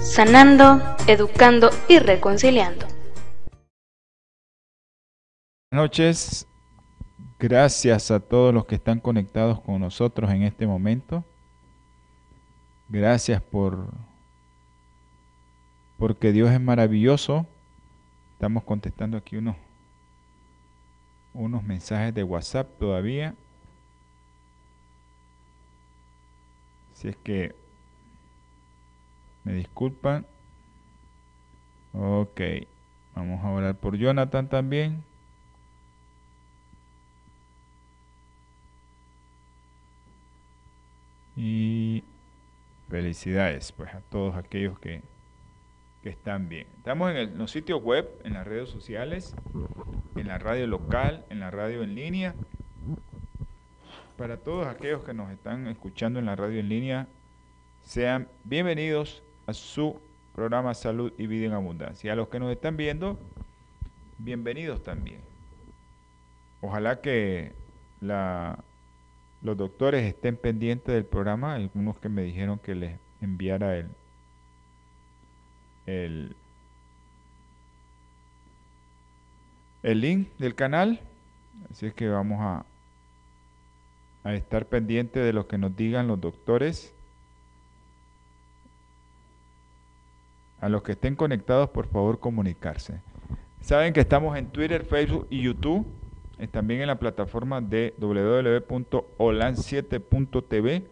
sanando, educando y reconciliando. Buenas noches, gracias a todos los que están conectados con nosotros en este momento. Gracias por porque Dios es maravilloso. Estamos contestando aquí unos unos mensajes de WhatsApp todavía. Si es que me disculpan. Ok. Vamos a orar por Jonathan también. Y felicidades pues a todos aquellos que, que están bien. Estamos en, el, en los sitios web, en las redes sociales, en la radio local, en la radio en línea. Para todos aquellos que nos están escuchando en la radio en línea, sean bienvenidos a su programa Salud y Vida en Abundancia. A los que nos están viendo, bienvenidos también. Ojalá que la, los doctores estén pendientes del programa. Algunos que me dijeron que les enviara el, el, el link del canal. Así es que vamos a, a estar pendientes de lo que nos digan los doctores A los que estén conectados, por favor, comunicarse. Saben que estamos en Twitter, Facebook y YouTube. también en la plataforma de www.olan7.tv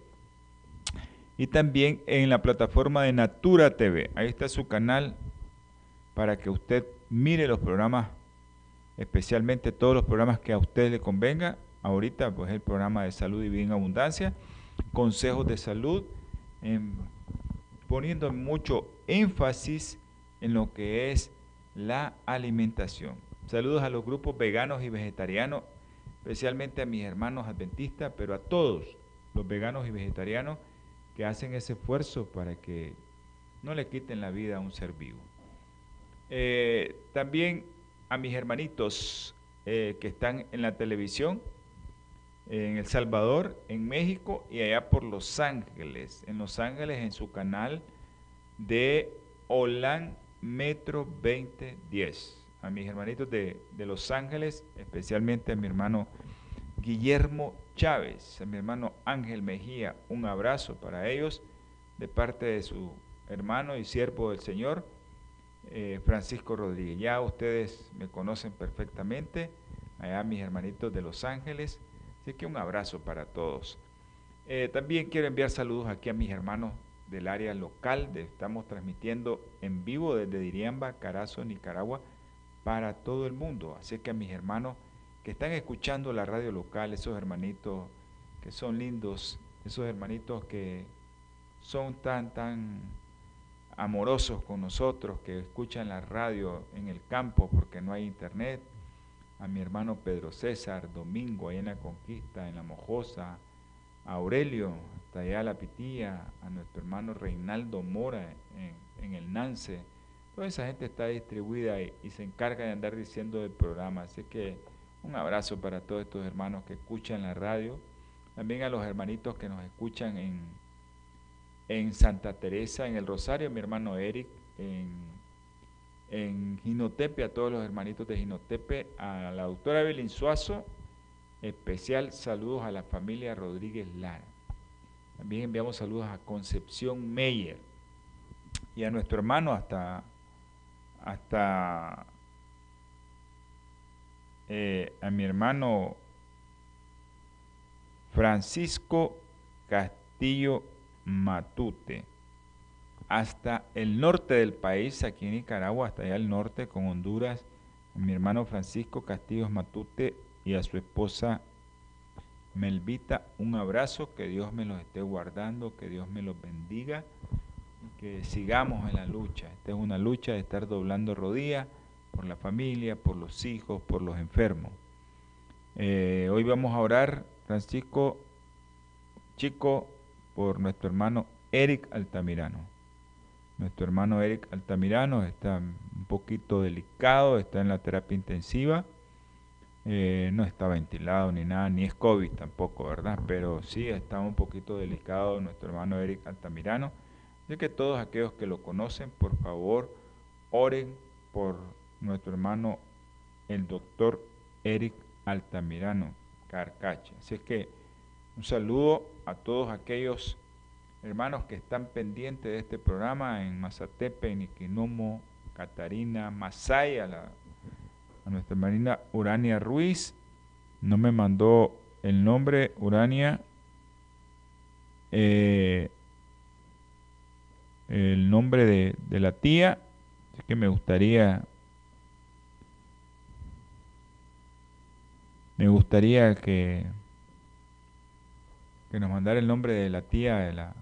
y también en la plataforma de Natura TV. Ahí está su canal para que usted mire los programas, especialmente todos los programas que a usted le convenga. Ahorita, pues el programa de salud y vida en abundancia, consejos de salud, poniendo mucho énfasis en lo que es la alimentación. Saludos a los grupos veganos y vegetarianos, especialmente a mis hermanos adventistas, pero a todos los veganos y vegetarianos que hacen ese esfuerzo para que no le quiten la vida a un ser vivo. Eh, también a mis hermanitos eh, que están en la televisión, en El Salvador, en México y allá por Los Ángeles. En Los Ángeles, en su canal de Olan Metro 2010. A mis hermanitos de, Los Ángeles, especialmente a mi hermano Guillermo Chávez, a mi hermano Ángel Mejía, un abrazo para ellos de parte de su hermano y siervo del Señor, eh, Francisco Rodríguez. Ya ustedes me conocen perfectamente, allá mis hermanitos de Los Ángeles, así que un abrazo para todos. Eh, también quiero enviar saludos aquí a mis hermanos del área local. estamos transmitiendo en vivo desde Diriamba, Carazo, Nicaragua, para todo el mundo. Así que a mis hermanos que están escuchando la radio local, esos hermanitos que son lindos, esos hermanitos que son tan, tan amorosos con nosotros, que escuchan la radio en el campo porque no hay internet, a mi hermano Pedro César, Domingo, ahí en la Conquista, en la Mojosa, a Aurelio, hasta allá a la Pitía, a nuestro hermano Reinaldo Mora en, el Nance. Toda esa gente está distribuida y, se encarga de andar diciendo del programa. Así que un abrazo para todos estos hermanos que escuchan la radio. También a los hermanitos que nos escuchan en, en Santa Teresa, en el Rosario, mi hermano Eric, en, en Ginotepe, a todos los hermanitos de Ginotepe, a la doctora Evelyn Suazo Especial saludos a la familia Rodríguez Lara. También enviamos saludos a Concepción Meyer y a nuestro hermano hasta, hasta eh, a mi hermano Francisco Castillo Matute, hasta el norte del país, aquí en Nicaragua, hasta allá al norte con Honduras, mi hermano Francisco Castillo Matute y a su esposa Melvita un abrazo, que Dios me los esté guardando, que Dios me los bendiga. que sigamos en la lucha. Esta es una lucha de estar doblando rodillas por la familia, por los hijos, por los enfermos. Eh, hoy vamos a orar, Francisco Chico, por nuestro hermano Eric Altamirano. Nuestro hermano Eric Altamirano está un poquito delicado, está en la terapia intensiva. Eh, no está ventilado ni nada, ni es COVID tampoco, ¿verdad? Pero sí está un poquito delicado nuestro hermano Eric Altamirano. Así que todos aquellos que lo conocen, por favor, oren por nuestro hermano el doctor Eric Altamirano Carcache. Así es que un saludo a todos aquellos hermanos que están pendientes de este programa en Mazatepe, en Iquinomo, Catarina, Masaya, a nuestra hermanita Urania Ruiz. No me mandó el nombre Urania. Eh, el nombre de, de la tía. Así que me gustaría Me gustaría que, que nos mandara el nombre de la tía de la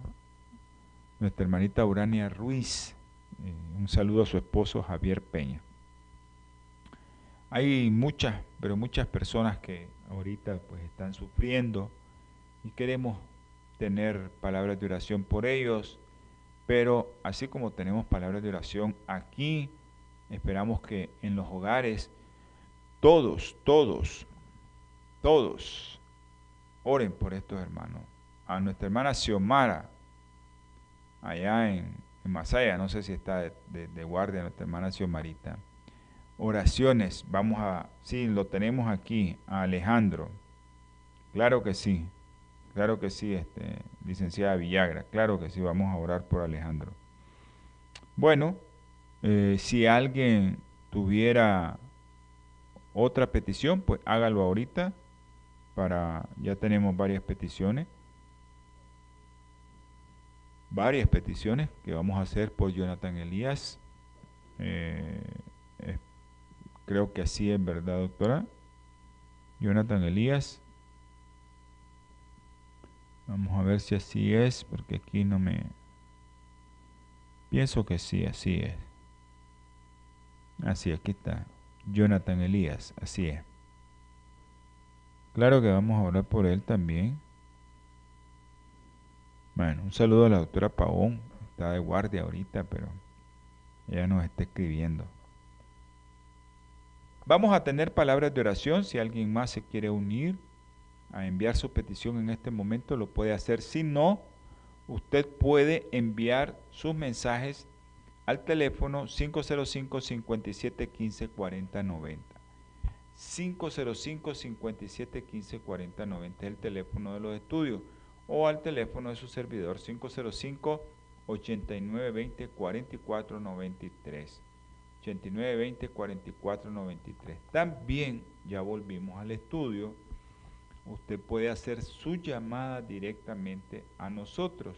nuestra hermanita Urania Ruiz. Eh, un saludo a su esposo Javier Peña. Hay muchas, pero muchas personas que ahorita pues están sufriendo y queremos tener palabras de oración por ellos, pero así como tenemos palabras de oración aquí, esperamos que en los hogares todos, todos todos oren por estos hermanos. A nuestra hermana Xiomara, allá en, Masaya, no sé si está de, guardia nuestra hermana Xiomarita. Oraciones, vamos a, sí, lo tenemos aquí, a Alejandro. Claro que sí, claro que sí, este, licenciada Villagra, claro que sí, vamos a orar por Alejandro. Bueno, eh, si alguien tuviera otra petición, pues hágalo ahorita para, ya tenemos varias peticiones, varias peticiones que vamos a hacer por Jonathan Elías. Eh, creo que así es, ¿verdad, doctora? Jonathan Elías. Vamos a ver si así es, porque aquí no me... Pienso que sí, así es. Así, aquí está. Jonathan Elías, así es. Claro que vamos a orar por él también. Bueno, un saludo a la doctora Pavón. Está de guardia ahorita, pero ella nos está escribiendo. Vamos a tener palabras de oración. Si alguien más se quiere unir a enviar su petición en este momento, lo puede hacer. Si no, usted puede enviar sus mensajes al teléfono 505 57 15 40 90. 505 57 15 40 90 es el teléfono de los estudios o al teléfono de su servidor 505 89 20 44 93 89 20 44 93 también ya volvimos al estudio. Usted puede hacer su llamada directamente a nosotros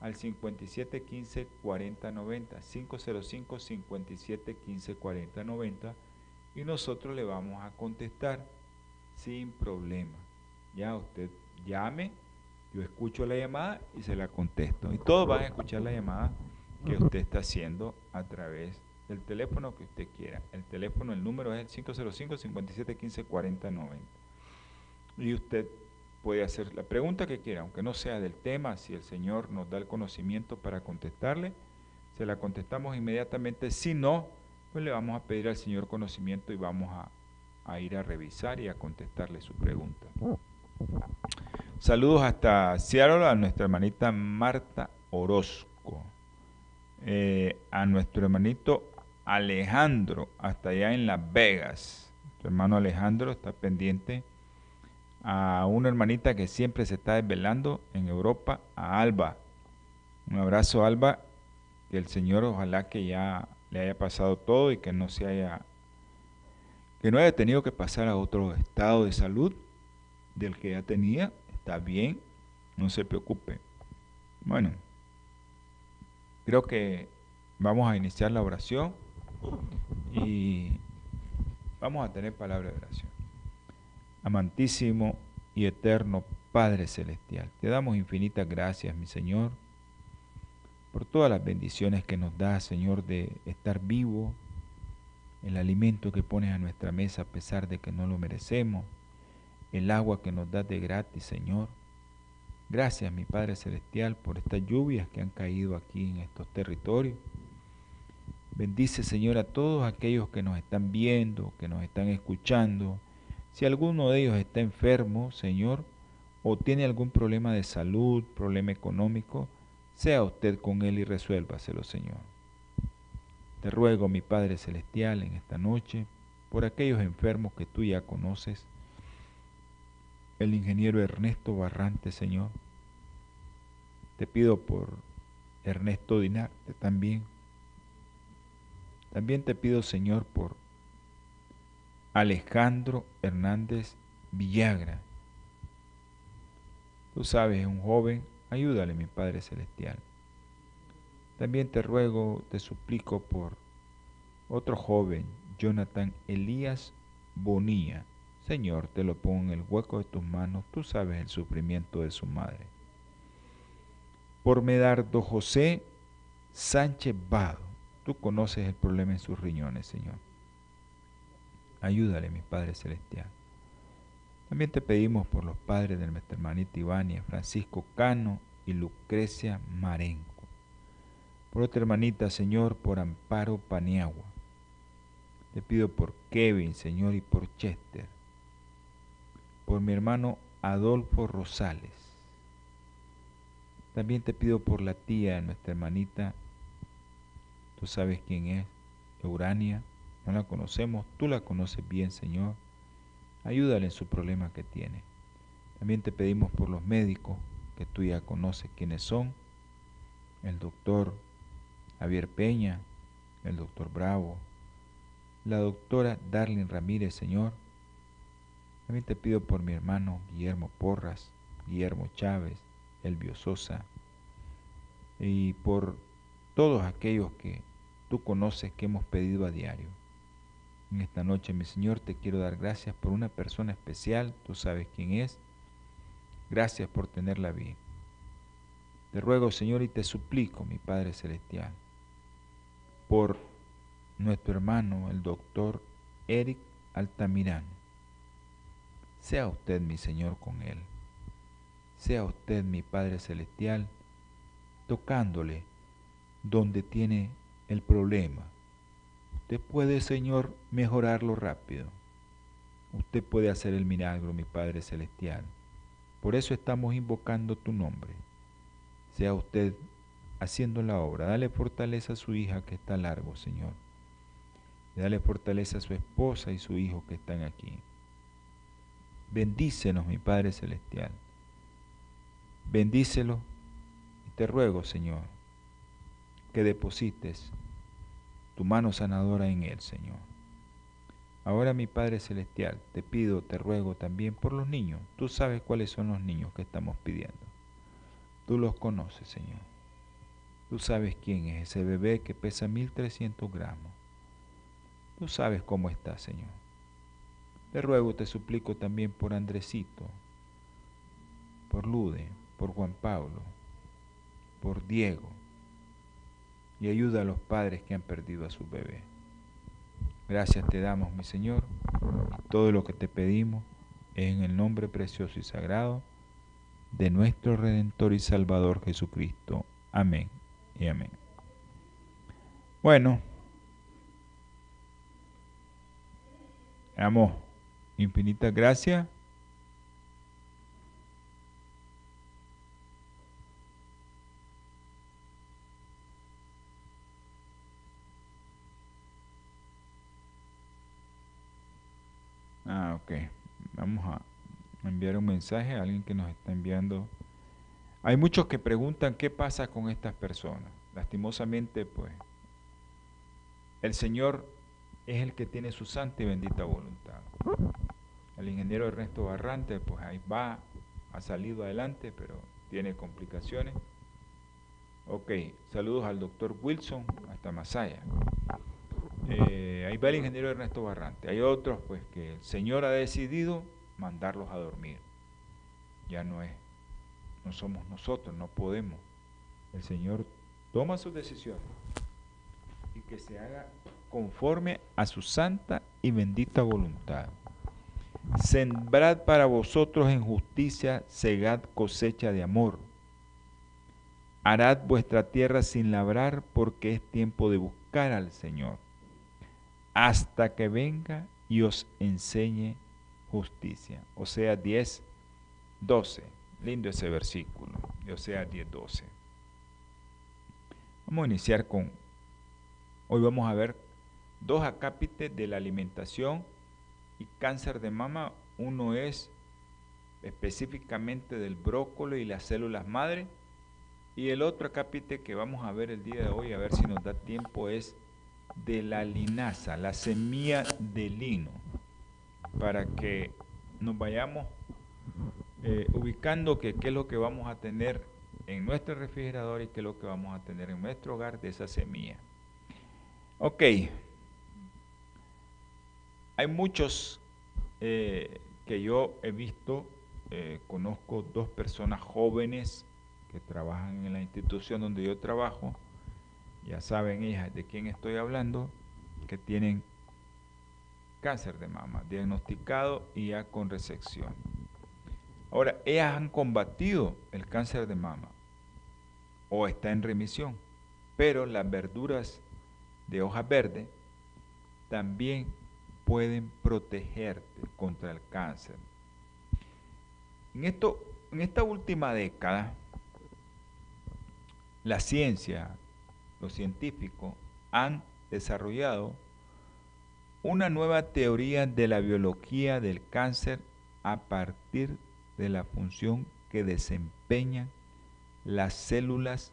al 57 15 40 90 505 57 15 40 90 y nosotros le vamos a contestar sin problema. Ya usted llame, yo escucho la llamada y se la contesto. Y todos van a escuchar la llamada que usted está haciendo a través del teléfono que usted quiera. El teléfono, el número es el 505 57 15 40 90. Y usted puede hacer la pregunta que quiera, aunque no sea del tema, si el Señor nos da el conocimiento para contestarle, se la contestamos inmediatamente. Si no, pues le vamos a pedir al Señor conocimiento y vamos a, ir a revisar y a contestarle su pregunta. Saludos hasta Seattle a nuestra hermanita Marta Orozco, eh, a nuestro hermanito Alejandro, hasta allá en Las Vegas. Nuestro hermano Alejandro está pendiente a una hermanita que siempre se está desvelando en Europa, a Alba. Un abrazo, Alba, que el Señor ojalá que ya le haya pasado todo y que no se haya que no haya tenido que pasar a otro estado de salud del que ya tenía, está bien, no se preocupe. Bueno, creo que vamos a iniciar la oración y vamos a tener palabra de oración. Amantísimo y eterno Padre Celestial, te damos infinitas gracias, mi Señor, por todas las bendiciones que nos da, Señor, de estar vivo, el alimento que pones a nuestra mesa a pesar de que no lo merecemos, el agua que nos das de gratis, Señor. Gracias, mi Padre Celestial, por estas lluvias que han caído aquí en estos territorios. Bendice, Señor, a todos aquellos que nos están viendo, que nos están escuchando. Si alguno de ellos está enfermo, Señor, o tiene algún problema de salud, problema económico, sea usted con él y resuélvaselo, Señor. Te ruego, mi Padre Celestial, en esta noche, por aquellos enfermos que tú ya conoces, el ingeniero Ernesto Barrante, Señor. Te pido por Ernesto Dinarte también. También te pido, Señor, por Alejandro Hernández Villagra. Tú sabes, es un joven, ayúdale, mi Padre Celestial. También te ruego, te suplico por otro joven, Jonathan Elías Bonilla. Señor, te lo pongo en el hueco de tus manos, tú sabes el sufrimiento de su madre. Por Medardo José Sánchez Vado, tú conoces el problema en sus riñones, Señor. Ayúdale, mi Padre Celestial. También te pedimos por los padres de nuestra hermanita Ivania, Francisco Cano y Lucrecia Marenco. Por otra hermanita, Señor, por Amparo Paniagua. Te pido por Kevin, Señor, y por Chester. Por mi hermano Adolfo Rosales. También te pido por la tía de nuestra hermanita, tú sabes quién es, Urania, no la conocemos, tú la conoces bien, Señor Ayúdale en su problema que tiene. También te pedimos por los médicos, que tú ya conoces quiénes son, el doctor Javier Peña, el doctor Bravo, la doctora Darlene Ramírez, Señor. También te pido por mi hermano Guillermo Porras, Guillermo Chávez, Elvio Sosa, y por todos aquellos que tú conoces que hemos pedido a diario. En esta noche, mi Señor, te quiero dar gracias por una persona especial, tú sabes quién es. Gracias por tenerla bien. Te ruego, Señor, y te suplico, mi Padre Celestial, por nuestro hermano, el doctor Eric Altamirano. Sea usted, mi Señor, con él. Sea usted, mi Padre Celestial, tocándole donde tiene el problema Usted puede, Señor, mejorarlo rápido. Usted puede hacer el milagro, mi Padre Celestial. Por eso estamos invocando tu nombre. Sea usted haciendo la obra. Dale fortaleza a su hija que está largo, Señor. dale fortaleza a su esposa y su hijo que están aquí. Bendícenos, mi Padre Celestial. Bendícelo y te ruego, Señor, que deposites tu mano sanadora en él, Señor. Ahora, mi Padre Celestial, te pido, te ruego también por los niños. Tú sabes cuáles son los niños que estamos pidiendo. Tú los conoces, Señor. Tú sabes quién es ese bebé que pesa 1300 gramos. Tú sabes cómo está, Señor. Te ruego, te suplico también por Andresito, por Lude, por Juan Pablo, por Diego, y ayuda a los padres que han perdido a su bebé. Gracias te damos, mi Señor, todo lo que te pedimos es en el nombre precioso y sagrado de nuestro Redentor y Salvador Jesucristo. Amén y amén. Bueno, amo, infinitas gracias Vamos a enviar un mensaje a alguien que nos está enviando. Hay muchos que preguntan qué pasa con estas personas. Lastimosamente, pues, el Señor es el que tiene su santa y bendita voluntad. El ingeniero Ernesto Barrante, pues ahí va, ha salido adelante, pero tiene complicaciones. Ok, saludos al doctor Wilson hasta Masaya. Eh, ahí va el ingeniero Ernesto Barrante. Hay otros, pues, que el Señor ha decidido mandarlos a dormir. Ya no es, no somos nosotros, no podemos. El Señor toma sus decisiones y que se haga conforme a su santa y bendita voluntad. Sembrad para vosotros en justicia, segad cosecha de amor. Harad vuestra tierra sin labrar, porque es tiempo de buscar al Señor, hasta que venga y os enseñe justicia. O sea, 10, 12. Lindo ese versículo. O sea, 10, 12. Vamos a iniciar con, hoy vamos a ver dos acápites de la alimentación y cáncer de mama. Uno es específicamente del brócoli y las células madre. Y el otro acápite que vamos a ver el día de hoy, a ver si nos da tiempo, es de la linaza, la semilla de lino, para que nos vayamos eh, ubicando que qué es lo que vamos a tener en nuestro refrigerador y qué es lo que vamos a tener en nuestro hogar de esa semilla. Ok, hay muchos eh, que yo he visto, eh, conozco dos personas jóvenes que trabajan en la institución donde yo trabajo, ya saben ellas de quién estoy hablando, que tienen cáncer de mama, diagnosticado y ya con resección. Ahora, ellas han combatido el cáncer de mama o está en remisión, pero las verduras de hoja verde también pueden protegerte contra el cáncer. En, esto, en esta última década, la ciencia, los científicos han desarrollado una nueva teoría de la biología del cáncer a partir de la función que desempeñan las células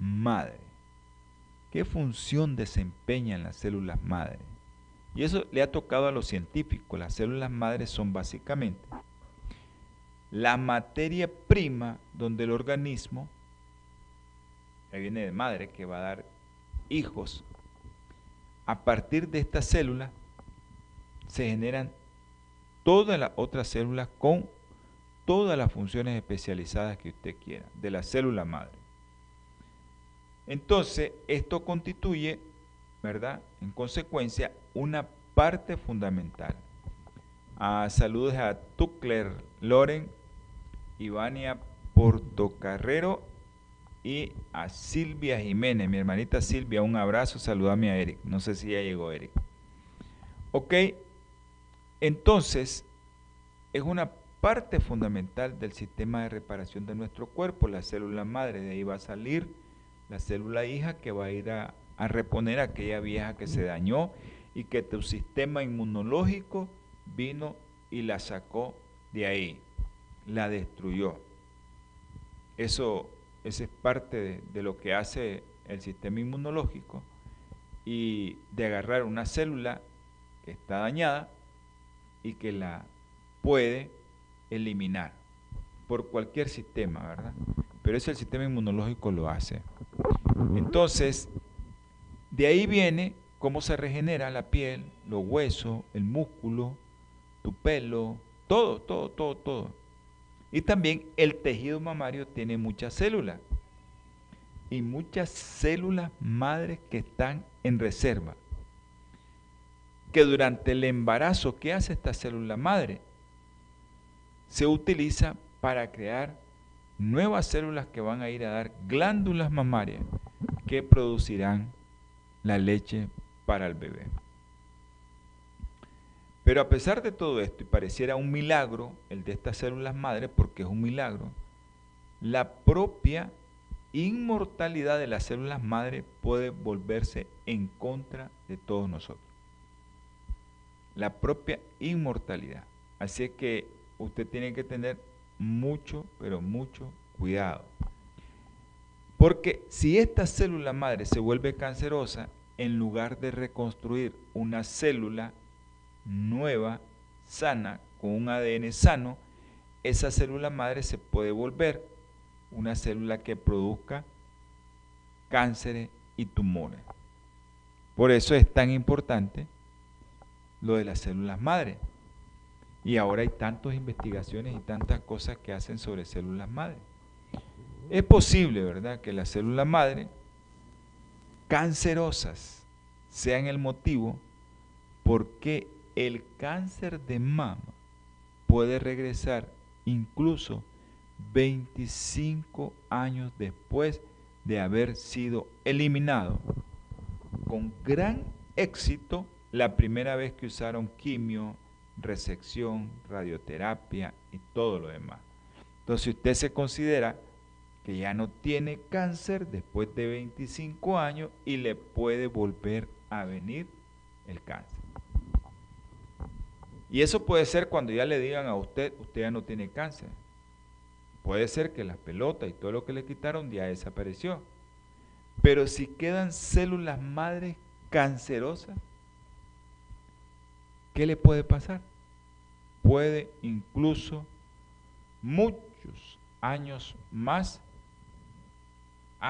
madre. ¿Qué función desempeñan las células madre? Y eso le ha tocado a los científicos. Las células madres son básicamente la materia prima donde el organismo, que viene de madre, que va a dar hijos, a partir de estas células se generan todas las otras células con todas las funciones especializadas que usted quiera, de la célula madre. Entonces, esto constituye, ¿verdad? En consecuencia, una parte fundamental. Ah, saludos a Tuckler Loren, Ivania Portocarrero y a Silvia Jiménez, mi hermanita Silvia, un abrazo, saludame a Eric. No sé si ya llegó Eric. Ok, entonces es una parte fundamental del sistema de reparación de nuestro cuerpo, la célula madre, de ahí va a salir la célula hija que va a ir a, a reponer aquella vieja que se dañó y que tu sistema inmunológico vino y la sacó de ahí, la destruyó. Eso, es parte de, de lo que hace el sistema inmunológico y de agarrar una célula que está dañada y que la puede eliminar por cualquier sistema, ¿verdad? Pero eso el sistema inmunológico lo hace. Entonces, de ahí viene cómo se regenera la piel, los huesos, el músculo, tu pelo, todo, todo, todo, todo. Y también el tejido mamario tiene muchas células. Y muchas células madres que están en reserva. Que durante el embarazo, ¿qué hace esta célula madre? Se utiliza para crear nuevas células que van a ir a dar glándulas mamarias que producirán la leche para el bebé. Pero a pesar de todo esto, y pareciera un milagro el de estas células madres, porque es un milagro, la propia inmortalidad de las células madres puede volverse en contra de todos nosotros. La propia inmortalidad. Así que usted tiene que tener mucho, pero mucho cuidado. Porque si esta célula madre se vuelve cancerosa, en lugar de reconstruir una célula nueva, sana, con un ADN sano, esa célula madre se puede volver una célula que produzca cánceres y tumores. Por eso es tan importante lo de las células madre. Y ahora hay tantas investigaciones y tantas cosas que hacen sobre células madre. Es posible, ¿verdad?, que la célula madre cancerosas sean el motivo por qué el cáncer de mama puede regresar incluso 25 años después de haber sido eliminado con gran éxito la primera vez que usaron quimio, resección, radioterapia y todo lo demás. Entonces usted se considera que ya no tiene cáncer después de 25 años y le puede volver a venir el cáncer. Y eso puede ser cuando ya le digan a usted, usted ya no tiene cáncer. Puede ser que las pelotas y todo lo que le quitaron ya desapareció. Pero si quedan células madres cancerosas, ¿qué le puede pasar? Puede incluso muchos años más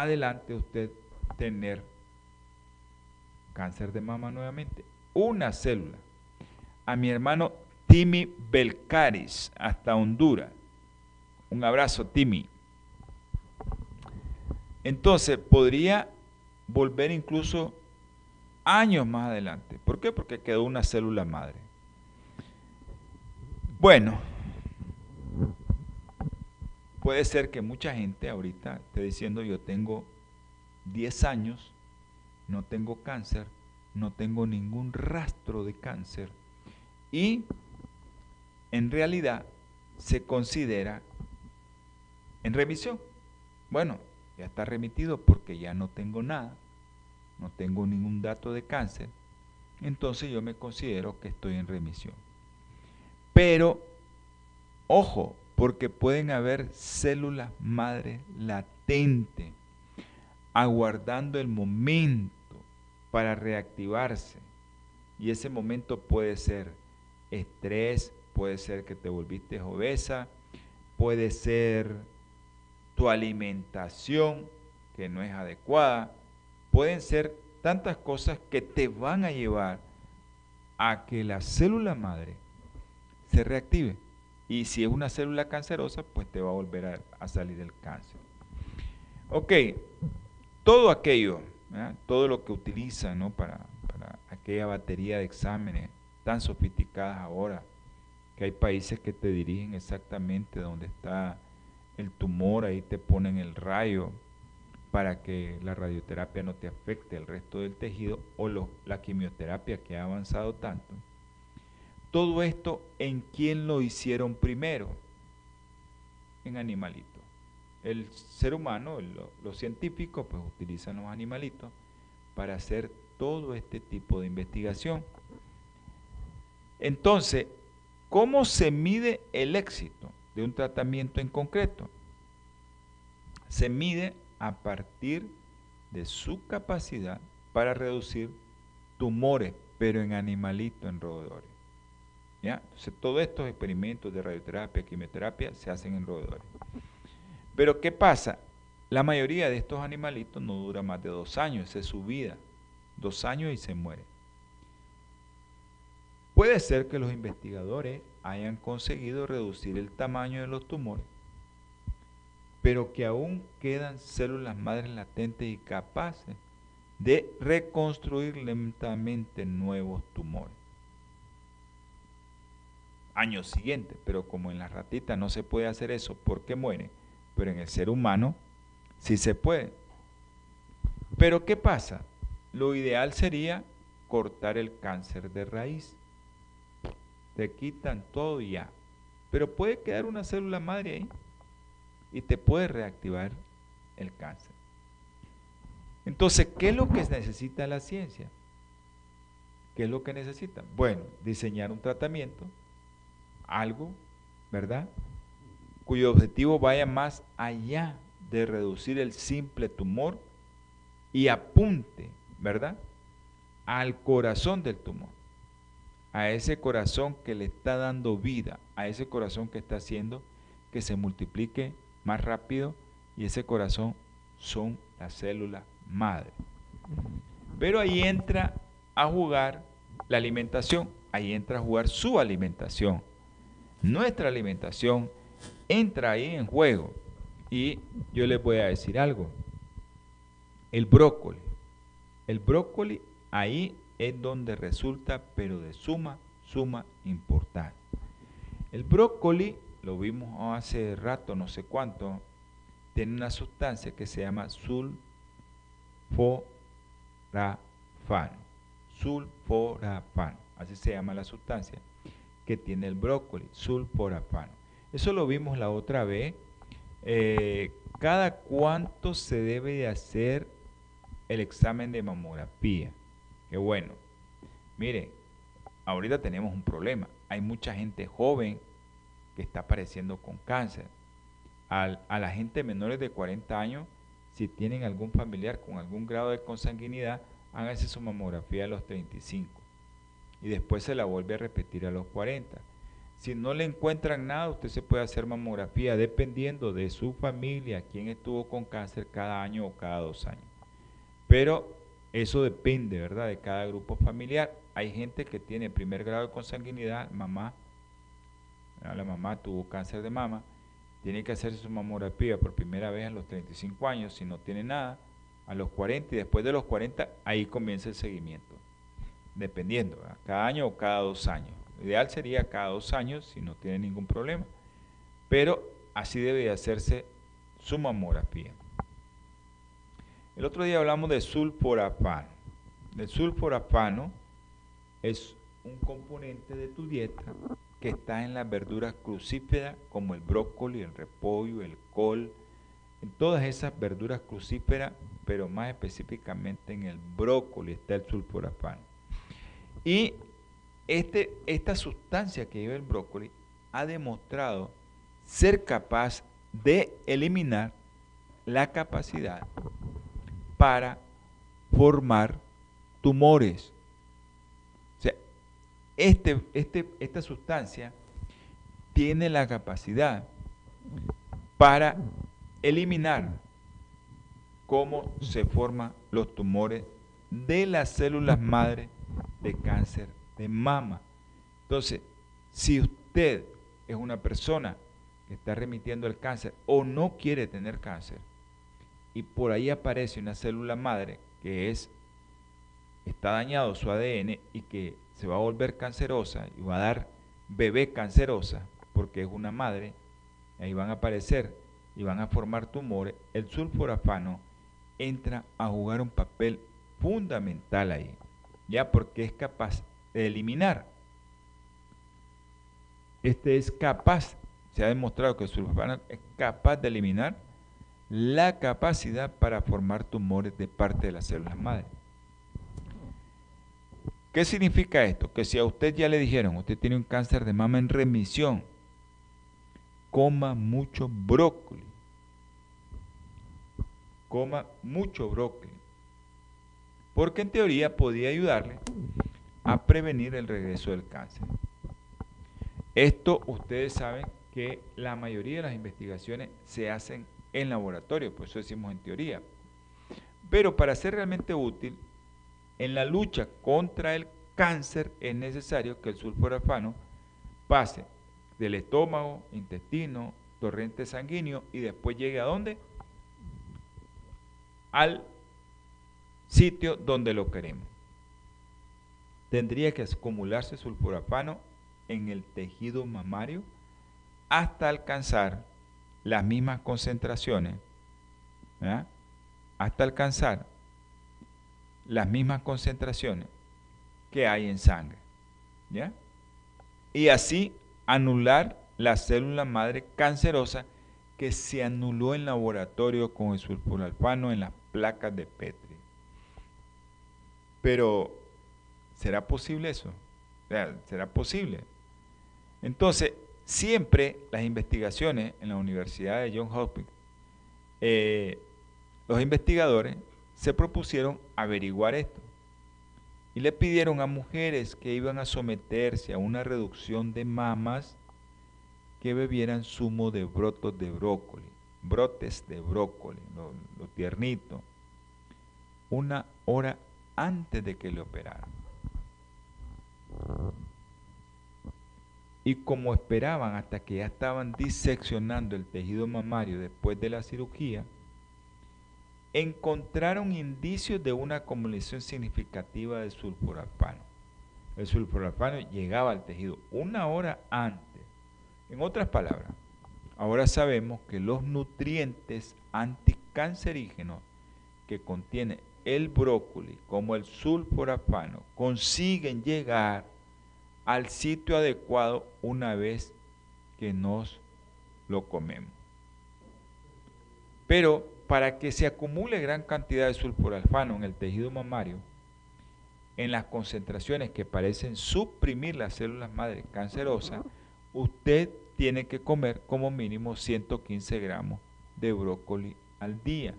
adelante usted tener cáncer de mama nuevamente. Una célula. A mi hermano Timmy Belcaris, hasta Honduras. Un abrazo, Timmy. Entonces, podría volver incluso años más adelante. ¿Por qué? Porque quedó una célula madre. Bueno, puede ser que mucha gente ahorita esté diciendo yo tengo 10 años, no tengo cáncer, no tengo ningún rastro de cáncer y en realidad se considera en remisión. Bueno, ya está remitido porque ya no tengo nada, no tengo ningún dato de cáncer, entonces yo me considero que estoy en remisión. Pero, ojo, porque pueden haber células madre latentes aguardando el momento para reactivarse. Y ese momento puede ser estrés, puede ser que te volviste obesa, puede ser tu alimentación que no es adecuada, pueden ser tantas cosas que te van a llevar a que la célula madre se reactive. Y si es una célula cancerosa, pues te va a volver a, salir el cáncer. Ok, todo aquello, todo lo que utilizan para aquella batería de exámenes tan sofisticadas ahora, que hay países que te dirigen exactamente donde está el tumor, ahí te ponen el rayo para que la radioterapia no te afecte el resto del tejido o la quimioterapia que ha avanzado tanto. Todo esto, ¿en quién lo hicieron primero? En animalitos. El ser humano, los científicos, pues utilizan los animalitos para hacer todo este tipo de investigación. Entonces, ¿cómo se mide el éxito? de un tratamiento en concreto. Se mide a partir de su capacidad para reducir tumores, pero en animalitos, en roedores. ¿Ya? Entonces, todos estos experimentos de radioterapia, quimioterapia, se hacen en roedores. Pero, ¿qué pasa? La mayoría de estos animalitos no dura más de dos años, es su vida. Dos años y se muere. Puede ser que los investigadores hayan conseguido reducir el tamaño de los tumores, pero que aún quedan células madres latentes y capaces de reconstruir lentamente nuevos tumores. Año siguiente, pero como en la ratita no se puede hacer eso porque muere, pero en el ser humano sí se puede. Pero ¿qué pasa? Lo ideal sería cortar el cáncer de raíz te quitan todo ya. Pero puede quedar una célula madre ahí y te puede reactivar el cáncer. Entonces, ¿qué es lo que necesita la ciencia? ¿Qué es lo que necesita? Bueno, diseñar un tratamiento, algo, ¿verdad? Cuyo objetivo vaya más allá de reducir el simple tumor y apunte, ¿verdad? Al corazón del tumor a ese corazón que le está dando vida, a ese corazón que está haciendo que se multiplique más rápido y ese corazón son las células madre. Pero ahí entra a jugar la alimentación, ahí entra a jugar su alimentación. Nuestra alimentación entra ahí en juego. Y yo les voy a decir algo. El brócoli, El brócoli ahí es donde resulta, pero de suma, suma importancia. El brócoli, lo vimos hace rato, no sé cuánto, tiene una sustancia que se llama sulforafano. Sulforafano, así se llama la sustancia que tiene el brócoli, sulforafano. Eso lo vimos la otra vez. Eh, ¿Cada cuánto se debe de hacer el examen de mamografía? Qué bueno. Mire, ahorita tenemos un problema. Hay mucha gente joven que está apareciendo con cáncer. a la gente menores de 40 años, si tienen algún familiar con algún grado de consanguinidad, háganse su mamografía a los 35 y después se la vuelve a repetir a los 40. Si no le encuentran nada, usted se puede hacer mamografía dependiendo de su familia, quién estuvo con cáncer cada año o cada dos años. Pero eso depende, ¿verdad?, de cada grupo familiar. Hay gente que tiene primer grado de consanguinidad, mamá, la mamá tuvo cáncer de mama, tiene que hacerse su mamografía por primera vez a los 35 años, si no tiene nada, a los 40 y después de los 40 ahí comienza el seguimiento, dependiendo, cada año o cada dos años. Lo ideal sería cada dos años si no tiene ningún problema, pero así debe de hacerse su mamografía. El otro día hablamos de sulforafano. El sulforafano es un componente de tu dieta que está en las verduras crucíferas como el brócoli, el repollo, el col, en todas esas verduras crucíferas, pero más específicamente en el brócoli está el sulforafano. Y este, esta sustancia que lleva el brócoli ha demostrado ser capaz de eliminar la capacidad para formar tumores. O sea, este, este, esta sustancia tiene la capacidad para eliminar cómo se forman los tumores de las células madre de cáncer de mama. Entonces, si usted es una persona que está remitiendo el cáncer o no quiere tener cáncer, y por ahí aparece una célula madre que es está dañado su ADN y que se va a volver cancerosa y va a dar bebé cancerosa porque es una madre, ahí van a aparecer y van a formar tumores, el sulforafano entra a jugar un papel fundamental ahí, ya porque es capaz de eliminar. Este es capaz, se ha demostrado que el sulforafano es capaz de eliminar la capacidad para formar tumores de parte de las células madre. ¿Qué significa esto? Que si a usted ya le dijeron, usted tiene un cáncer de mama en remisión, coma mucho brócoli. Coma mucho brócoli. Porque en teoría podía ayudarle a prevenir el regreso del cáncer. Esto ustedes saben que la mayoría de las investigaciones se hacen en laboratorio, por eso decimos en teoría. Pero para ser realmente útil, en la lucha contra el cáncer es necesario que el sulforafano pase del estómago, intestino, torrente sanguíneo y después llegue a dónde? Al sitio donde lo queremos. Tendría que acumularse sulforafano en el tejido mamario hasta alcanzar las mismas concentraciones, hasta alcanzar las mismas concentraciones que hay en sangre. ¿ya? Y así anular la célula madre cancerosa que se anuló en laboratorio con el sulforalfano en las placas de Petri. Pero, ¿será posible eso? ¿Será posible? Entonces, siempre las investigaciones en la Universidad de Johns Hopkins, eh, los investigadores se propusieron averiguar esto y le pidieron a mujeres que iban a someterse a una reducción de mamas que bebieran zumo de brotos de brócoli, brotes de brócoli, lo, tiernito, una hora antes de que le operaran. Y como esperaban hasta que ya estaban diseccionando el tejido mamario después de la cirugía, encontraron indicios de una acumulación significativa de sulforafano. El sulforafano llegaba al tejido una hora antes. En otras palabras, ahora sabemos que los nutrientes anticancerígenos que contiene el brócoli, como el sulforafano, consiguen llegar al sitio adecuado una vez que nos lo comemos. Pero para que se acumule gran cantidad de sulforafano en el tejido mamario, en las concentraciones que parecen suprimir las células madre cancerosas, usted tiene que comer como mínimo 115 gramos de brócoli al día.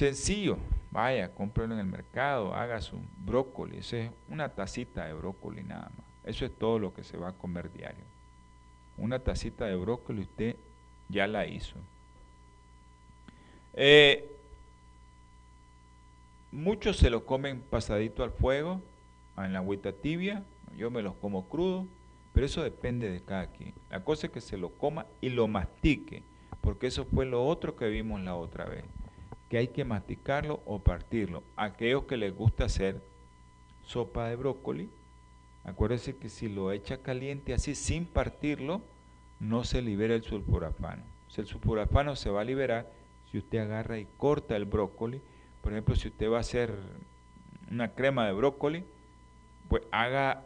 Sencillo, vaya, cómprelo en el mercado, haga su brócoli, eso es una tacita de brócoli nada más. Eso es todo lo que se va a comer diario. Una tacita de brócoli usted ya la hizo. Eh, muchos se lo comen pasadito al fuego, en la agüita tibia, yo me los como crudo, pero eso depende de cada quien. La cosa es que se lo coma y lo mastique, porque eso fue lo otro que vimos la otra vez, que hay que masticarlo o partirlo. Aquellos que les gusta hacer sopa de brócoli, acuérdense que si lo echa caliente así sin partirlo, no se libera el sulforafano. el sulforafano se va a liberar si usted agarra y corta el brócoli. Por ejemplo, si usted va a hacer una crema de brócoli, pues haga,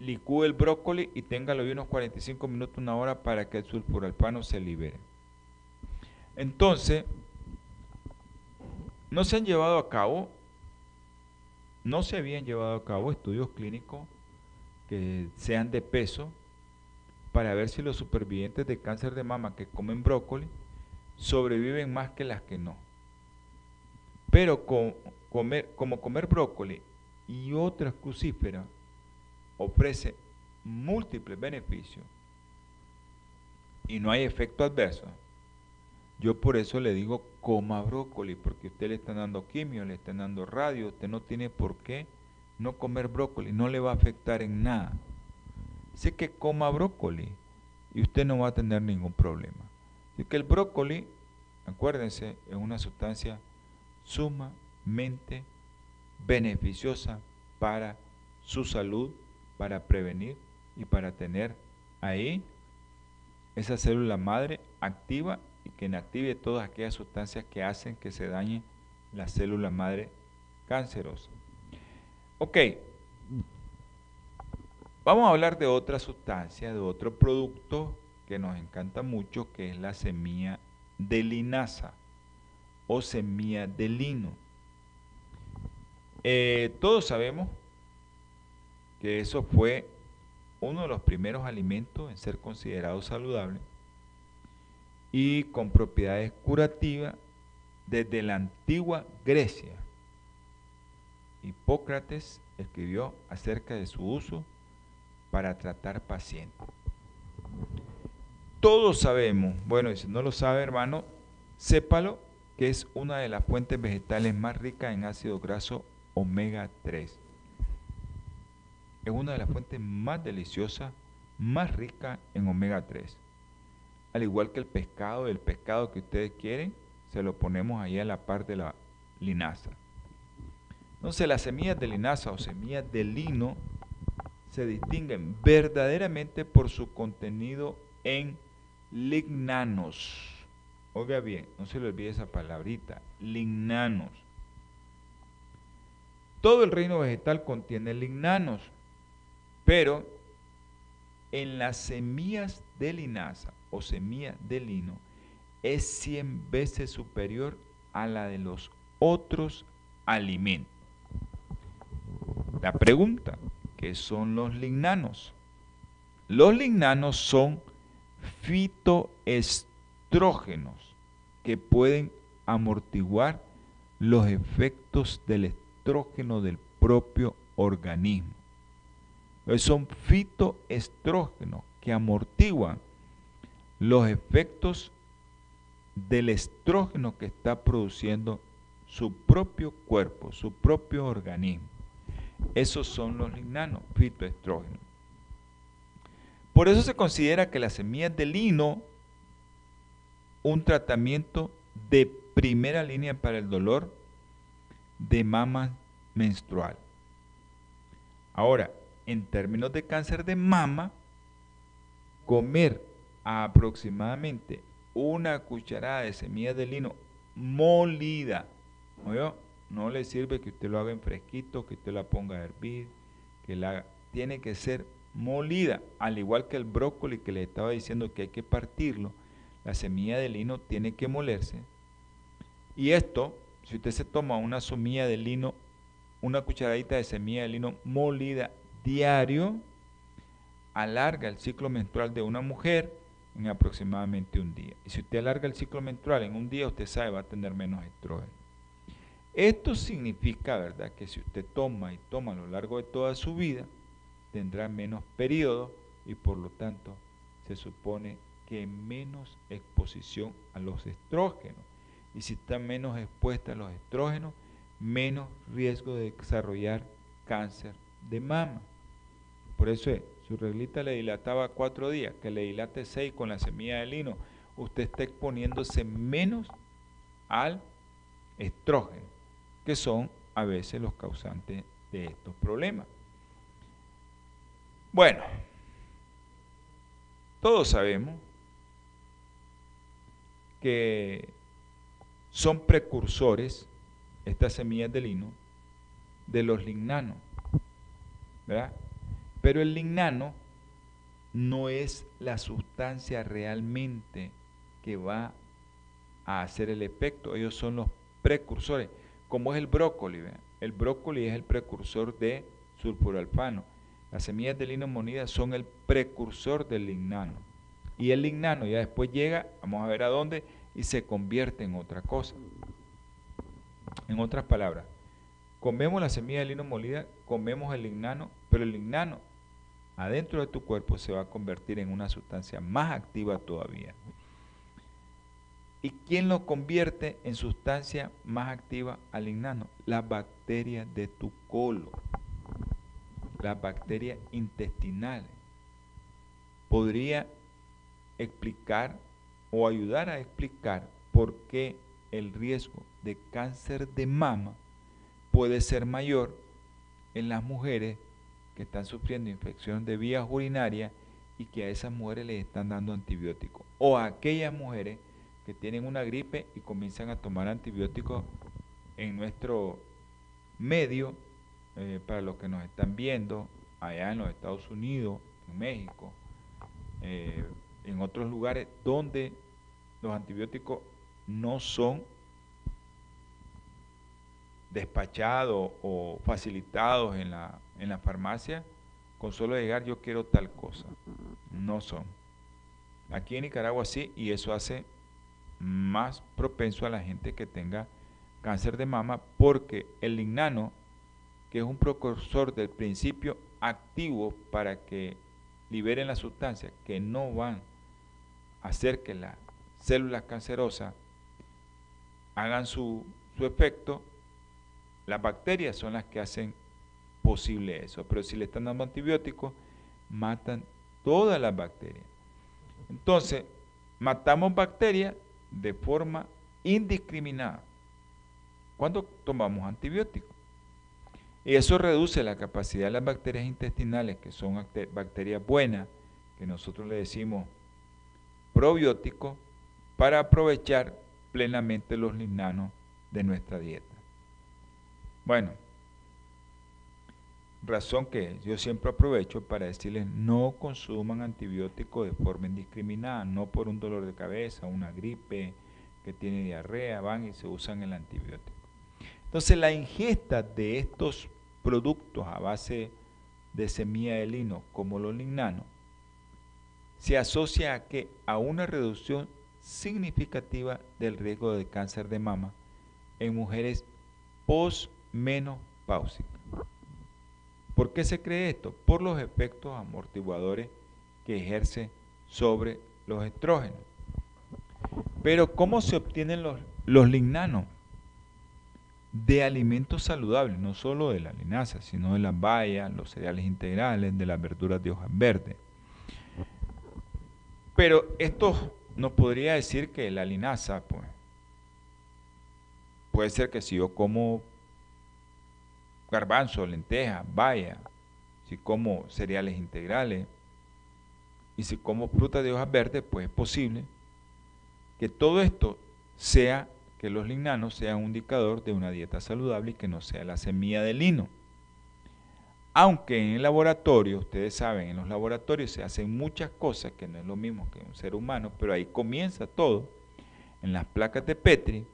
licúe el brócoli y téngalo ahí unos 45 minutos, una hora para que el sulforafano se libere. Entonces, no se han llevado a cabo, no se habían llevado a cabo estudios clínicos que sean de peso para ver si los supervivientes de cáncer de mama que comen brócoli sobreviven más que las que no. Pero comer, como comer brócoli y otras crucíferas ofrece múltiples beneficios y no hay efecto adverso, yo por eso le digo coma brócoli, porque usted le está dando quimio, le están dando radio, usted no tiene por qué no comer brócoli, no le va a afectar en nada sé que coma brócoli y usted no va a tener ningún problema. Así que el brócoli, acuérdense, es una sustancia sumamente beneficiosa para su salud, para prevenir y para tener ahí esa célula madre activa y que inactive todas aquellas sustancias que hacen que se dañe la célula madre cancerosa. Ok, Vamos a hablar de otra sustancia, de otro producto que nos encanta mucho, que es la semilla de linaza o semilla de lino. Eh, todos sabemos que eso fue uno de los primeros alimentos en ser considerado saludable y con propiedades curativas desde la antigua Grecia. Hipócrates escribió acerca de su uso para tratar pacientes. Todos sabemos, bueno, si no lo sabe hermano, sépalo que es una de las fuentes vegetales más ricas en ácido graso omega 3. Es una de las fuentes más deliciosas, más rica en omega 3. Al igual que el pescado, el pescado que ustedes quieren, se lo ponemos ahí a la par de la linaza. Entonces las semillas de linaza o semillas de lino se distinguen verdaderamente por su contenido en lignanos. Oiga bien, no se le olvide esa palabrita, lignanos. Todo el reino vegetal contiene lignanos, pero en las semillas de linaza o semilla de lino es 100 veces superior a la de los otros alimentos. La pregunta, son los lignanos? Los lignanos son fitoestrógenos que pueden amortiguar los efectos del estrógeno del propio organismo. Son fitoestrógenos que amortiguan los efectos del estrógeno que está produciendo su propio cuerpo, su propio organismo. Esos son los lignanos, fitoestrógenos. Por eso se considera que las semillas de lino un tratamiento de primera línea para el dolor de mama menstrual. Ahora, en términos de cáncer de mama, comer aproximadamente una cucharada de semillas de lino molida, no le sirve que usted lo haga en fresquito, que usted la ponga a hervir, que la tiene que ser molida, al igual que el brócoli que le estaba diciendo que hay que partirlo, la semilla de lino tiene que molerse. Y esto, si usted se toma una semilla de lino, una cucharadita de semilla de lino molida diario, alarga el ciclo menstrual de una mujer en aproximadamente un día. Y si usted alarga el ciclo menstrual en un día, usted sabe va a tener menos estrógeno. Esto significa, ¿verdad?, que si usted toma y toma a lo largo de toda su vida, tendrá menos periodo y por lo tanto se supone que menos exposición a los estrógenos. Y si está menos expuesta a los estrógenos, menos riesgo de desarrollar cáncer de mama. Por eso es, su reglita le dilataba cuatro días, que le dilate seis con la semilla de lino, usted está exponiéndose menos al estrógeno, que son a veces los causantes de estos problemas. Bueno, todos sabemos que son precursores, estas semillas de lino, de los lignanos, ¿verdad? Pero el lignano no es la sustancia realmente que va a hacer el efecto. Ellos son los precursores, como es el brócoli. El brócoli es el precursor de sulfuralfano. Las semillas de lino monida son el precursor del lignano. Y el lignano ya después llega, vamos a ver a dónde, y se convierte en otra cosa. En otras palabras, comemos la semilla de lino molida, comemos el lignano, pero el lignano adentro de tu cuerpo se va a convertir en una sustancia más activa todavía. ¿Y quién lo convierte en sustancia más activa al lignano? Las bacterias de tu colon, las bacterias intestinales. Podría explicar o ayudar a explicar por qué el riesgo de cáncer de mama puede ser mayor en las mujeres que están sufriendo infección de vías urinarias y que a esas mujeres les están dando antibióticos. O a aquellas mujeres que tienen una gripe y comienzan a tomar antibióticos en nuestro medio, eh, para los que nos están viendo, allá en los Estados Unidos, en México, eh, en otros lugares donde los antibióticos no son despachados o facilitados en la, en farmacia con solo llegar yo quiero tal cosa. No son. Aquí en Nicaragua sí, y eso hace más propenso a la gente que tenga cáncer de mama porque el lignano, que es un precursor del principio activo para que liberen las sustancias que no van a hacer que las células cancerosas hagan su, su efecto, las bacterias son las que hacen posible eso. Pero si le están dando antibióticos, matan todas las bacterias. Entonces, matamos bacterias de forma indiscriminada. cuando tomamos antibióticos? Y eso reduce la capacidad de las bacterias intestinales, que son bacterias buenas, que nosotros le decimos probióticos, para aprovechar plenamente los lignanos de nuestra dieta. Bueno, razón que yo siempre aprovecho para decirles no consuman antibióticos de forma indiscriminada, no por un dolor de cabeza, una gripe que tiene diarrea, van y se usan el antibiótico. Entonces la ingesta de estos productos a base de semilla de lino como los lignanos se asocia a que a una reducción significativa del riesgo de cáncer de mama en mujeres posmenopáusicas. ¿Por qué se cree esto? Por los efectos amortiguadores que ejerce sobre los estrógenos. Pero ¿cómo se obtienen los, los lignanos? De alimentos saludables, no solo de la linaza, sino de las bayas, los cereales integrales, de las verduras de hojas verdes. Pero estos nos podría decir que la linaza, pues, puede ser que si yo como garbanzo, lenteja, vaya, si como cereales integrales y si como fruta de hojas verdes, pues es posible que todo esto sea, que los lignanos sean un indicador de una dieta saludable y que no sea la semilla de lino. Aunque en el laboratorio, ustedes saben, en los laboratorios se hacen muchas cosas que no es lo mismo que un ser humano, pero ahí comienza todo. En las placas de Petri,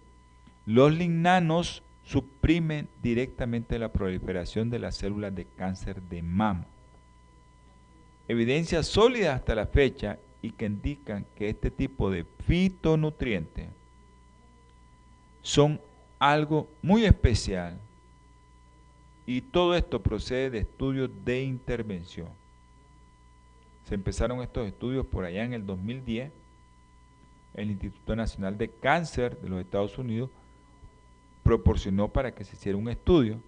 los lignanos suprimen directamente la proliferación de las células de cáncer de mama. Evidencias sólidas hasta la fecha y que indican que este tipo de fitonutrientes son algo muy especial y todo esto procede de estudios de intervención. Se empezaron estos estudios por allá en el 2010. El Instituto Nacional de Cáncer de los Estados Unidos proporcionó para que se hiciera un estudio.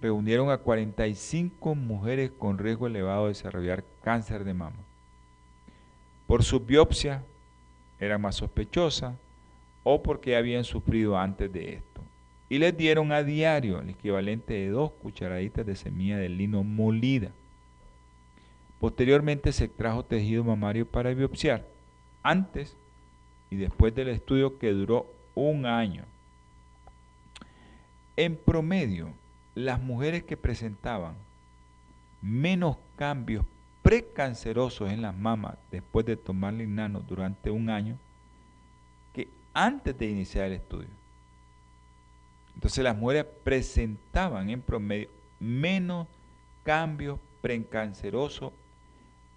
Reunieron a 45 mujeres con riesgo elevado de desarrollar cáncer de mama. Por su biopsia era más sospechosa o porque habían sufrido antes de esto y les dieron a diario el equivalente de dos cucharaditas de semilla de lino molida. Posteriormente se extrajo tejido mamario para biopsiar, antes y después del estudio que duró un año. En promedio, las mujeres que presentaban menos cambios precancerosos en las mamas después de tomar lignano durante un año que antes de iniciar el estudio. Entonces las mujeres presentaban en promedio menos cambios precancerosos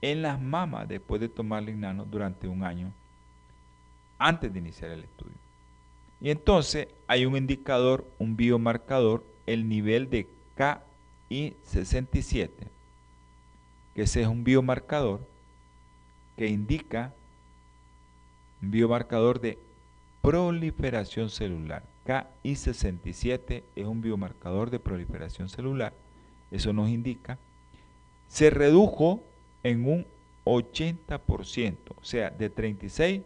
en las mamas después de tomar lignano durante un año antes de iniciar el estudio. Y entonces hay un indicador, un biomarcador, el nivel de KI67, que ese es un biomarcador que indica un biomarcador de proliferación celular. KI67 es un biomarcador de proliferación celular, eso nos indica, se redujo en un 80%, o sea, de 36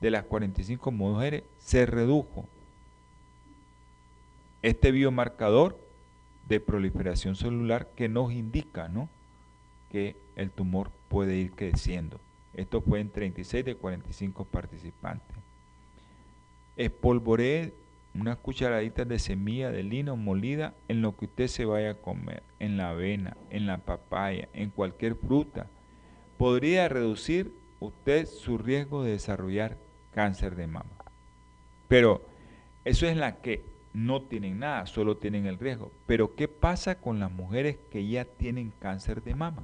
de las 45 mujeres se redujo este biomarcador de proliferación celular que nos indica ¿no? que el tumor puede ir creciendo. Esto fue en 36 de 45 participantes. Espolvoré unas cucharaditas de semilla de lino molida en lo que usted se vaya a comer, en la avena, en la papaya, en cualquier fruta. Podría reducir usted su riesgo de desarrollar cáncer de mama. Pero eso es la que no tienen nada, solo tienen el riesgo. Pero ¿qué pasa con las mujeres que ya tienen cáncer de mama?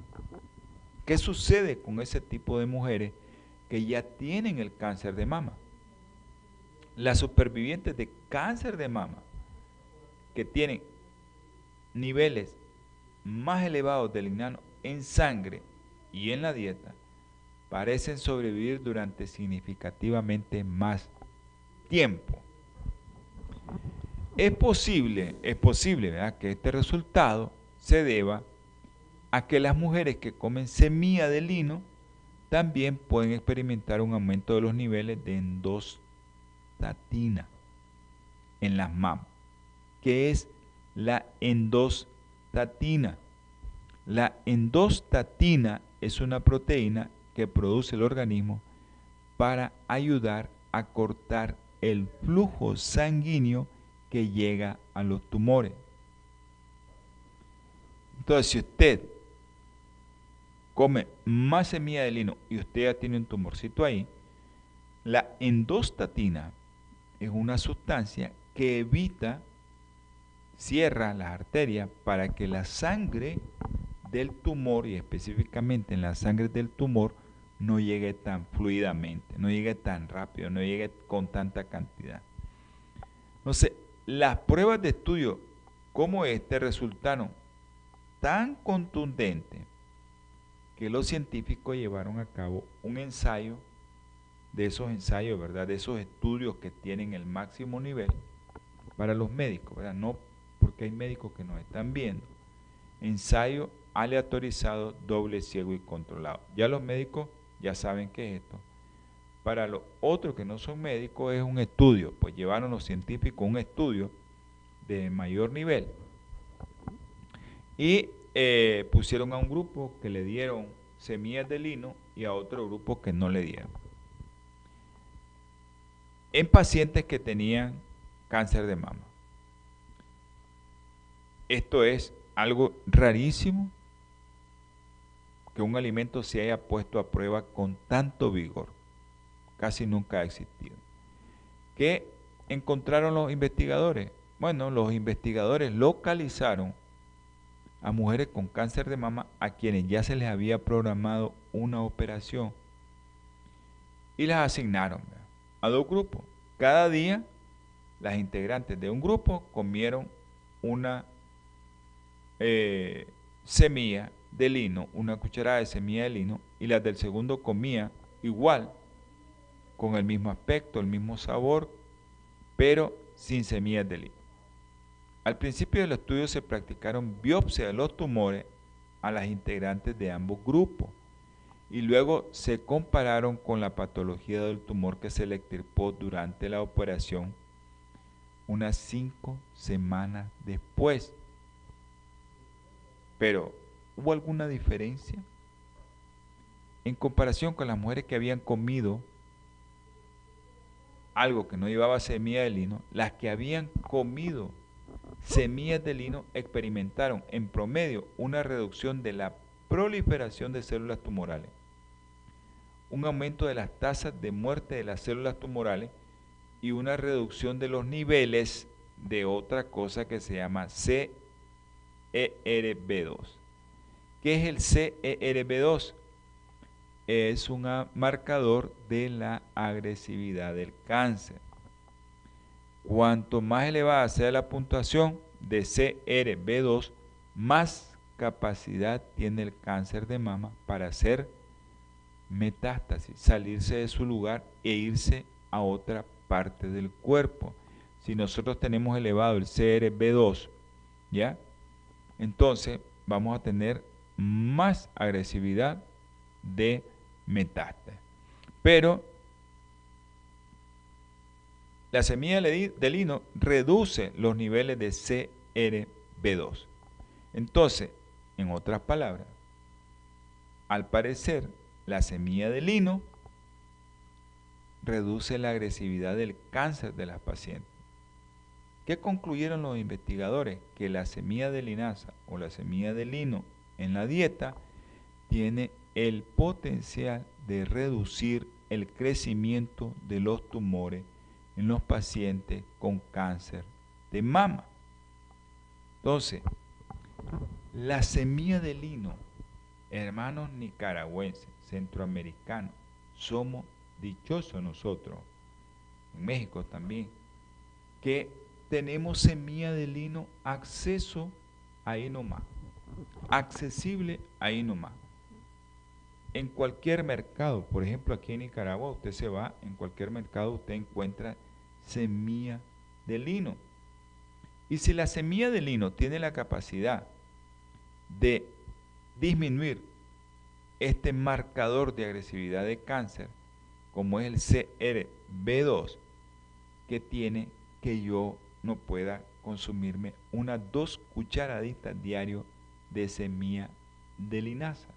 ¿Qué sucede con ese tipo de mujeres que ya tienen el cáncer de mama? las supervivientes de cáncer de mama que tienen niveles más elevados de lignano en sangre y en la dieta parecen sobrevivir durante significativamente más tiempo. Es posible, es posible que este resultado se deba a que las mujeres que comen semilla de lino también pueden experimentar un aumento de los niveles de endos en las mamas. ¿Qué es la endostatina? La endostatina es una proteína que produce el organismo para ayudar a cortar el flujo sanguíneo que llega a los tumores. Entonces, si usted come más semilla de lino y usted ya tiene un tumorcito ahí, la endostatina es una sustancia que evita, cierra las arterias para que la sangre del tumor, y específicamente en la sangre del tumor, no llegue tan fluidamente, no llegue tan rápido, no llegue con tanta cantidad. Entonces, las pruebas de estudio como este resultaron tan contundentes que los científicos llevaron a cabo un ensayo de esos ensayos, ¿verdad? De esos estudios que tienen el máximo nivel para los médicos, ¿verdad? No porque hay médicos que nos están viendo. Ensayo aleatorizado, doble, ciego y controlado. Ya los médicos ya saben qué es esto. para los otros que no son médicos es un estudio, pues llevaron los científicos un estudio de mayor nivel y eh, pusieron a un grupo que le dieron semillas de lino y a otro grupo que no le dieron. En pacientes que tenían cáncer de mama. Esto es algo rarísimo que un alimento se haya puesto a prueba con tanto vigor. Casi nunca ha existido. ¿Qué encontraron los investigadores? Bueno, los investigadores localizaron a mujeres con cáncer de mama a quienes ya se les había programado una operación y las asignaron a dos grupos. Cada día las integrantes de un grupo comieron una eh, semilla de lino, una cucharada de semilla de lino, y las del segundo comía igual, con el mismo aspecto, el mismo sabor, pero sin semillas de lino. Al principio del estudio se practicaron biopsias de los tumores a las integrantes de ambos grupos y luego se compararon con la patología del tumor que se le extirpó durante la operación unas cinco semanas después. Pero, ¿hubo alguna diferencia? En comparación con las mujeres que habían comido algo que no llevaba semilla de lino, las que habían comido semillas de lino experimentaron en promedio una reducción de la proliferación de células tumorales, un aumento de las tasas de muerte de las células tumorales y una reducción de los niveles de otra cosa que se llama CERB2. ¿Qué es el CERB2? Es un marcador de la agresividad del cáncer. Cuanto más elevada sea la puntuación de CRB2, más capacidad tiene el cáncer de mama para hacer metástasis, salirse de su lugar e irse a otra parte del cuerpo. Si nosotros tenemos elevado el CRB2, ¿ya? Entonces vamos a tener más agresividad de metástasis. Pero la semilla de lino reduce los niveles de CRB2. Entonces, en otras palabras, al parecer, la semilla de lino reduce la agresividad del cáncer de las pacientes. ¿Qué concluyeron los investigadores? Que la semilla de linaza o la semilla de lino en la dieta tiene el potencial de reducir el crecimiento de los tumores en los pacientes con cáncer de mama. Entonces, la semilla de lino, hermanos nicaragüenses, centroamericanos, somos dichosos nosotros, en México también, que tenemos semilla de lino acceso ahí nomás, accesible ahí nomás. En cualquier mercado, por ejemplo aquí en Nicaragua, usted se va, en cualquier mercado usted encuentra semilla de lino. Y si la semilla de lino tiene la capacidad de disminuir este marcador de agresividad de cáncer, como es el CRB2, que tiene que yo no pueda consumirme unas dos cucharaditas diario de semilla de linaza.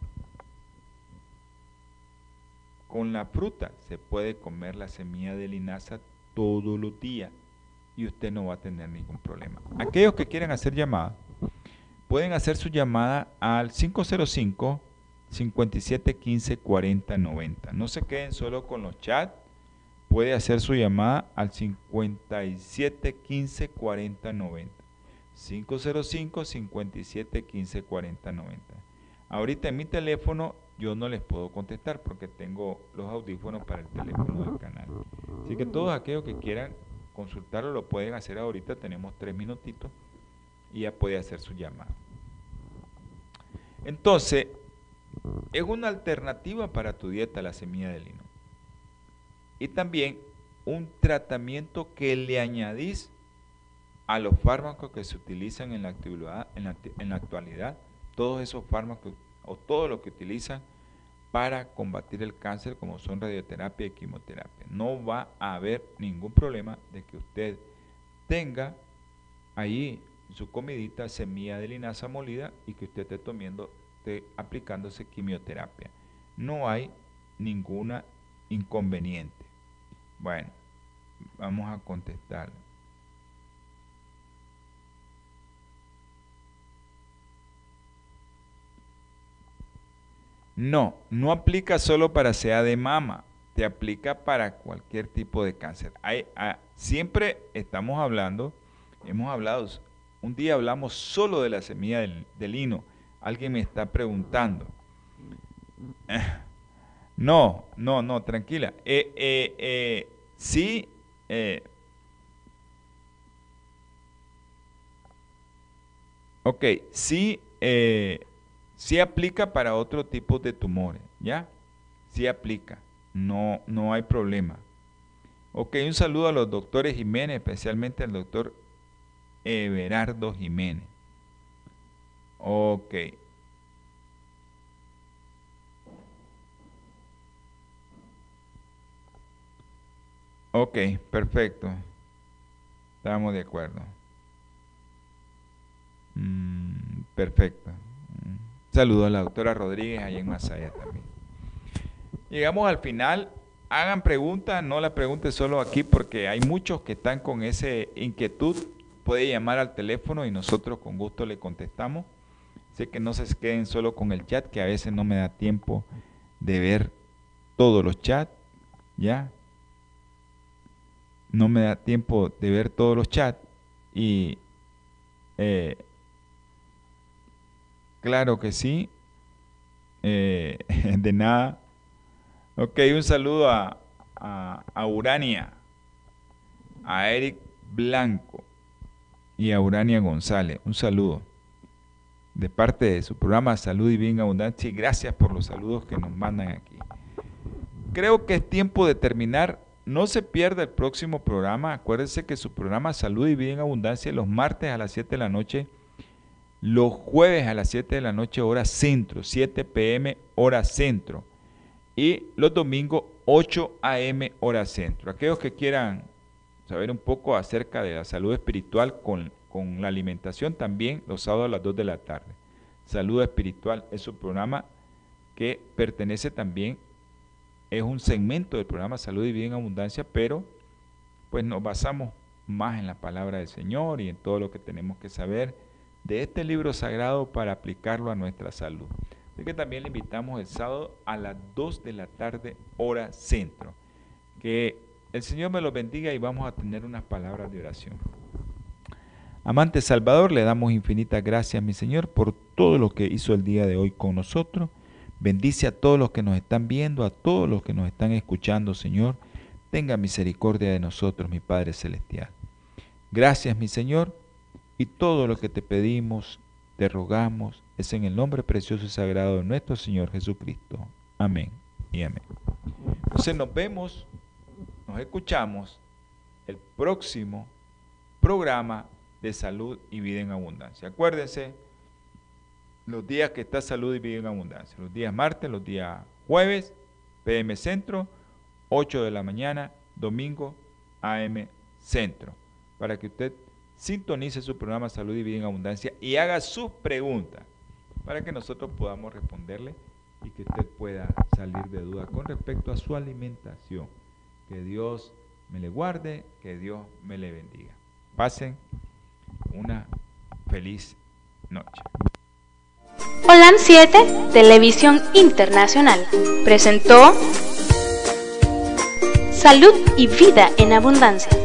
Con la fruta se puede comer la semilla de linaza todos los días y usted no va a tener ningún problema. Aquellos que quieran hacer llamada, pueden hacer su llamada al 505 57 15 40 90. No se queden solo con los chats, puede hacer su llamada al 57 15 40 90. 505 57 15 40 90. Ahorita en mi teléfono yo no les puedo contestar porque tengo los audífonos para el teléfono del canal. Así que todos aquellos que quieran consultarlo lo pueden hacer ahorita, tenemos tres minutitos y ya puede hacer su llamada. Entonces, es una alternativa para tu dieta la semilla de lino. Y también un tratamiento que le añadís a los fármacos que se utilizan en la, actividad, en la, en la actualidad, todos esos fármacos o todo lo que utilizan para combatir el cáncer como son radioterapia y quimioterapia. No va a haber ningún problema de que usted tenga ahí su comidita semilla de linaza molida y que usted esté tomando, esté aplicándose quimioterapia. No hay ninguna inconveniente. Bueno, vamos a contestar. No, no aplica solo para sea de mama, te aplica para cualquier tipo de cáncer. Hay, ah, siempre estamos hablando, hemos hablado, un día hablamos solo de la semilla del, lino. Alguien me está preguntando. No, no, no, tranquila. Eh, eh, eh, sí, ok, sí, sí aplica para otro tipo de tumores, ¿ya? Sí aplica, no, no hay problema. Ok, un saludo a los doctores Jiménez, especialmente al doctor Everardo Jiménez. Ok. Ok, perfecto. Estamos de acuerdo. Mm, perfecto. Saludos a la doctora Rodríguez allá en Masaya también. Llegamos al final. Hagan preguntas, no la pregunten solo aquí porque hay muchos que están con esa inquietud. Puede llamar al teléfono y nosotros con gusto le contestamos. Sé que no se queden solo con el chat, que a veces no me da tiempo de ver todos los chats. ¿Ya? no me da tiempo de ver todos los chats y eh, claro que sí, eh, de nada. Ok, un saludo a, a, Urania, a Eric Blanco y a Urania González. Un saludo de parte de su programa Salud y Bien Abundancia y gracias por los saludos que nos mandan aquí. Creo que es tiempo de terminar no se pierda el próximo programa. Acuérdense que su programa Salud y Vida en Abundancia los martes a las 7 de la noche, los jueves a las 7 de la noche hora centro, 7 pm hora centro y los domingos 8 am hora centro. Aquellos que quieran saber un poco acerca de la salud espiritual con, con la alimentación también los sábados a las 2 de la tarde. Salud espiritual es un programa que pertenece también es un segmento del programa Salud y Vida en Abundancia, pero pues nos basamos más en la palabra del Señor y en todo lo que tenemos que saber de este libro sagrado para aplicarlo a nuestra salud. Así que también le invitamos el sábado a las 2 de la tarde, hora centro. Que el Señor me lo bendiga y vamos a tener unas palabras de oración. Amante Salvador, le damos infinitas gracias, mi Señor, por todo lo que hizo el día de hoy con nosotros. Bendice a todos los que nos están viendo, a todos los que nos están escuchando, Señor. Tenga misericordia de nosotros, mi Padre Celestial. Gracias, mi Señor, y todo lo que te pedimos, te rogamos, es en el nombre precioso y sagrado de nuestro Señor Jesucristo. Amén y amén. Entonces nos vemos, nos escuchamos el próximo programa de salud y vida en abundancia. Acuérdense, los días que está salud y vida en abundancia. Los días martes, los días jueves, PM Centro, 8 de la mañana, domingo, AM Centro. Para que usted sintonice su programa Salud y Vida en Abundancia y haga sus preguntas para que nosotros podamos responderle y que usted pueda salir de duda con respecto a su alimentación. Que Dios me le guarde, que Dios me le bendiga. Pasen una feliz noche. Holan 7, Televisión Internacional, presentó Salud y Vida en Abundancia.